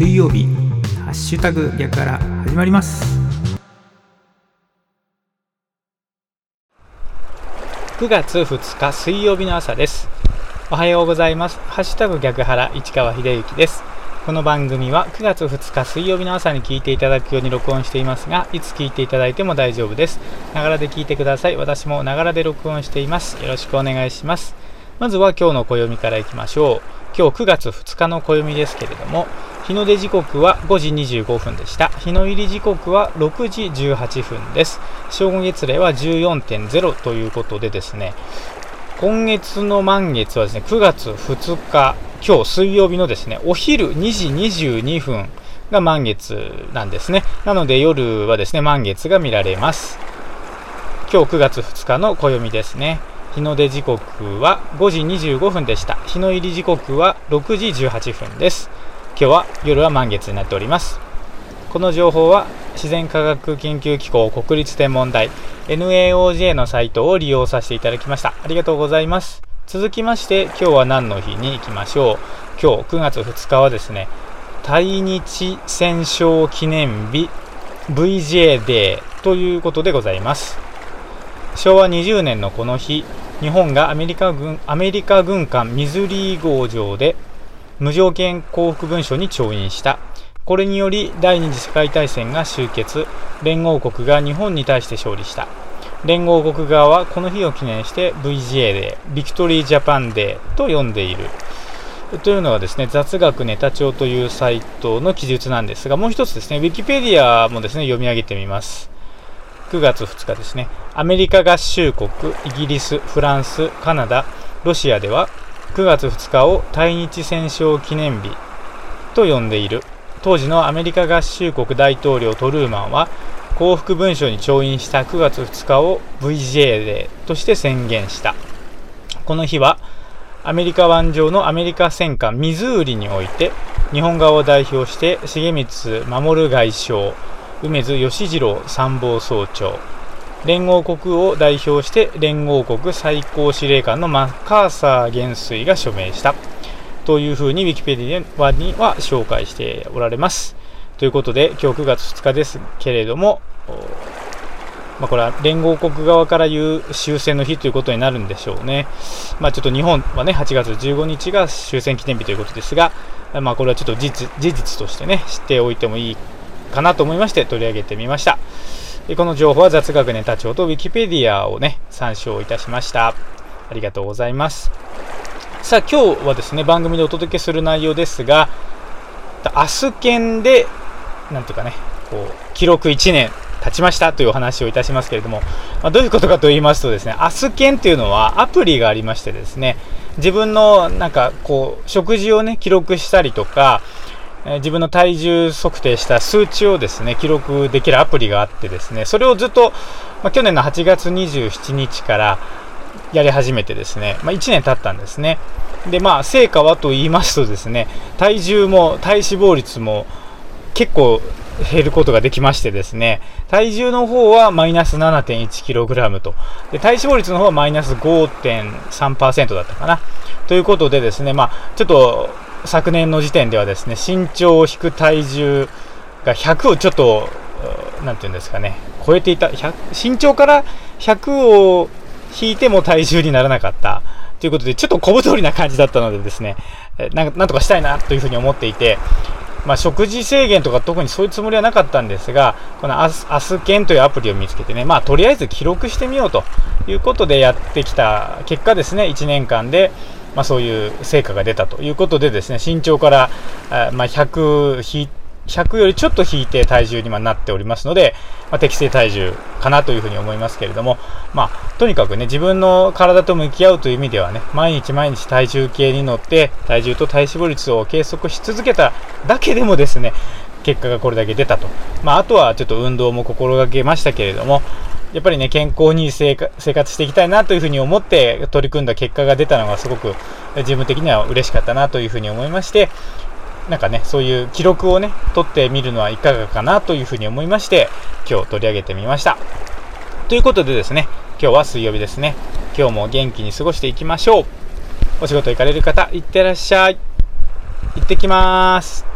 水曜日ハッシュタグ逆から始まります。9月2日水曜日の朝です。おはようございます。ハッシュタグ逆原市川秀幸です。この番組は9月2日水曜日の朝に聞いていただくように録音していますがいつ聞いていただいても大丈夫です。ながらで聞いてください。私もながらで録音しています。よろしくお願いします。まずは今日の暦からいきましょう。今日9月2日の暦ですけれども日の出時刻は5時25分でした。日の入り時刻は6時18分です。正午月齢は14.0ということでですね今月の満月はですね9月2日今日水曜日のですねお昼2時22分が満月なんですね。なので夜はですね満月が見られます。今日9月2日の暦ですね。日の出時刻は5時25分でした。日の入り時刻は6時18分です。今日は夜は満月になっております。この情報は自然科学研究機構国立天文台 NAOJ のサイトを利用させていただきました。ありがとうございます。続きまして今日は何の日に行きましょう。今日9月2日はですね対日戦勝記念日 VJ デーということでございます。昭和20年のこの日日本がアメリカ軍アメリカ軍艦ミズリー号上で無条件降伏文書に調印した。これにより第二次世界大戦が終結。連合国が日本に対して勝利した。連合国側はこの日を記念して VGA でビクトリージャパンデーと呼んでいる。というのはですね雑学ネタ帳というサイトの記述なんですがもう一つですねウィキペディアもですね読み上げてみます。9月2日ですね、アメリカ合衆国、イギリス、フランス、カナダ、ロシアでは9月2日を対日戦勝記念日と呼んでいる。当時のアメリカ合衆国大統領トルーマンは幸福文書に調印した9月2日を VJ デーとして宣言した。この日はアメリカ湾上のアメリカ戦艦ミズーリにおいて日本側を代表して重光守外相梅津義次郎参謀総長連合国を代表して連合国最高司令官のマッカーサー元帥が署名したというふうにウィキペディアには紹介しておられます。ということで今日9月2日ですけれども、まあ、これは連合国側から言う終戦の日ということになるんでしょうね。まあ、ちょっと日本はね8月15日が終戦記念日ということですが、まあ、これはちょっと事実としてね知っておいてもいいかなと思いまして取り上げてみました。この情報は雑学ネタ帳と Wikipedia をね、参照いたしました。ありがとうございます。さあ、今日はですね、番組でお届けする内容ですが、明日券で、なんていうかね、こう、記録1年経ちましたというお話をいたしますけれども、まあ、どういうことかと言いますとですね、明日券っていうのはアプリがありましてですね、自分のなんかこう、食事をね、記録したりとか、え自分の体重測定した数値をですね記録できるアプリがあってですねそれをずっと、まあ、去年の8月27日からやり始めてですね、まあ、1年経ったんですね。でまあ成果はと言いますとですね体重も体脂肪率も結構減ることができましてですね体重の方はマイナス 7.1kg と。で体脂肪率の方はマイナス5.3%だったかな。ということでですねまあちょっと昨年の時点ではですね身長を引く体重が100をちょっと何て言うんですかね超えていた身長から100を引いても体重にならなかったということでちょっと小太りな感じだったのでですねなんとかしたいなというふうに思っていてまあ、食事制限とか特にそういうつもりはなかったんですが、このアスアスケンというアプリを見つけてね、まあ、とりあえず記録してみようということでやってきた結果ですね、1年間で、まあ、そういう成果が出たということでですね身長から、まあ、100, 100よりちょっと引いて体重になっておりますので、まあ、適正体重かなというふうに思いますけれども、まあ、とにかくね自分の体と向き合うという意味ではね毎日毎日体重計に乗って体重と体脂肪率を計測し続けただけでもですね結果がこれだけ出たと、まあ、あとはちょっと運動も心がけましたけれども、やっぱりね、健康に生活していきたいなというふうに思って取り組んだ結果が出たのがすごく自分的には嬉しかったなというふうに思いまして、なんかね、そういう記録をね、取ってみるのはいかがかなというふうに思いまして、今日取り上げてみました。ということでですね、今日は水曜日ですね。今日も元気に過ごしていきましょう。お仕事行かれる方、いってらっしゃい。行ってきまーす。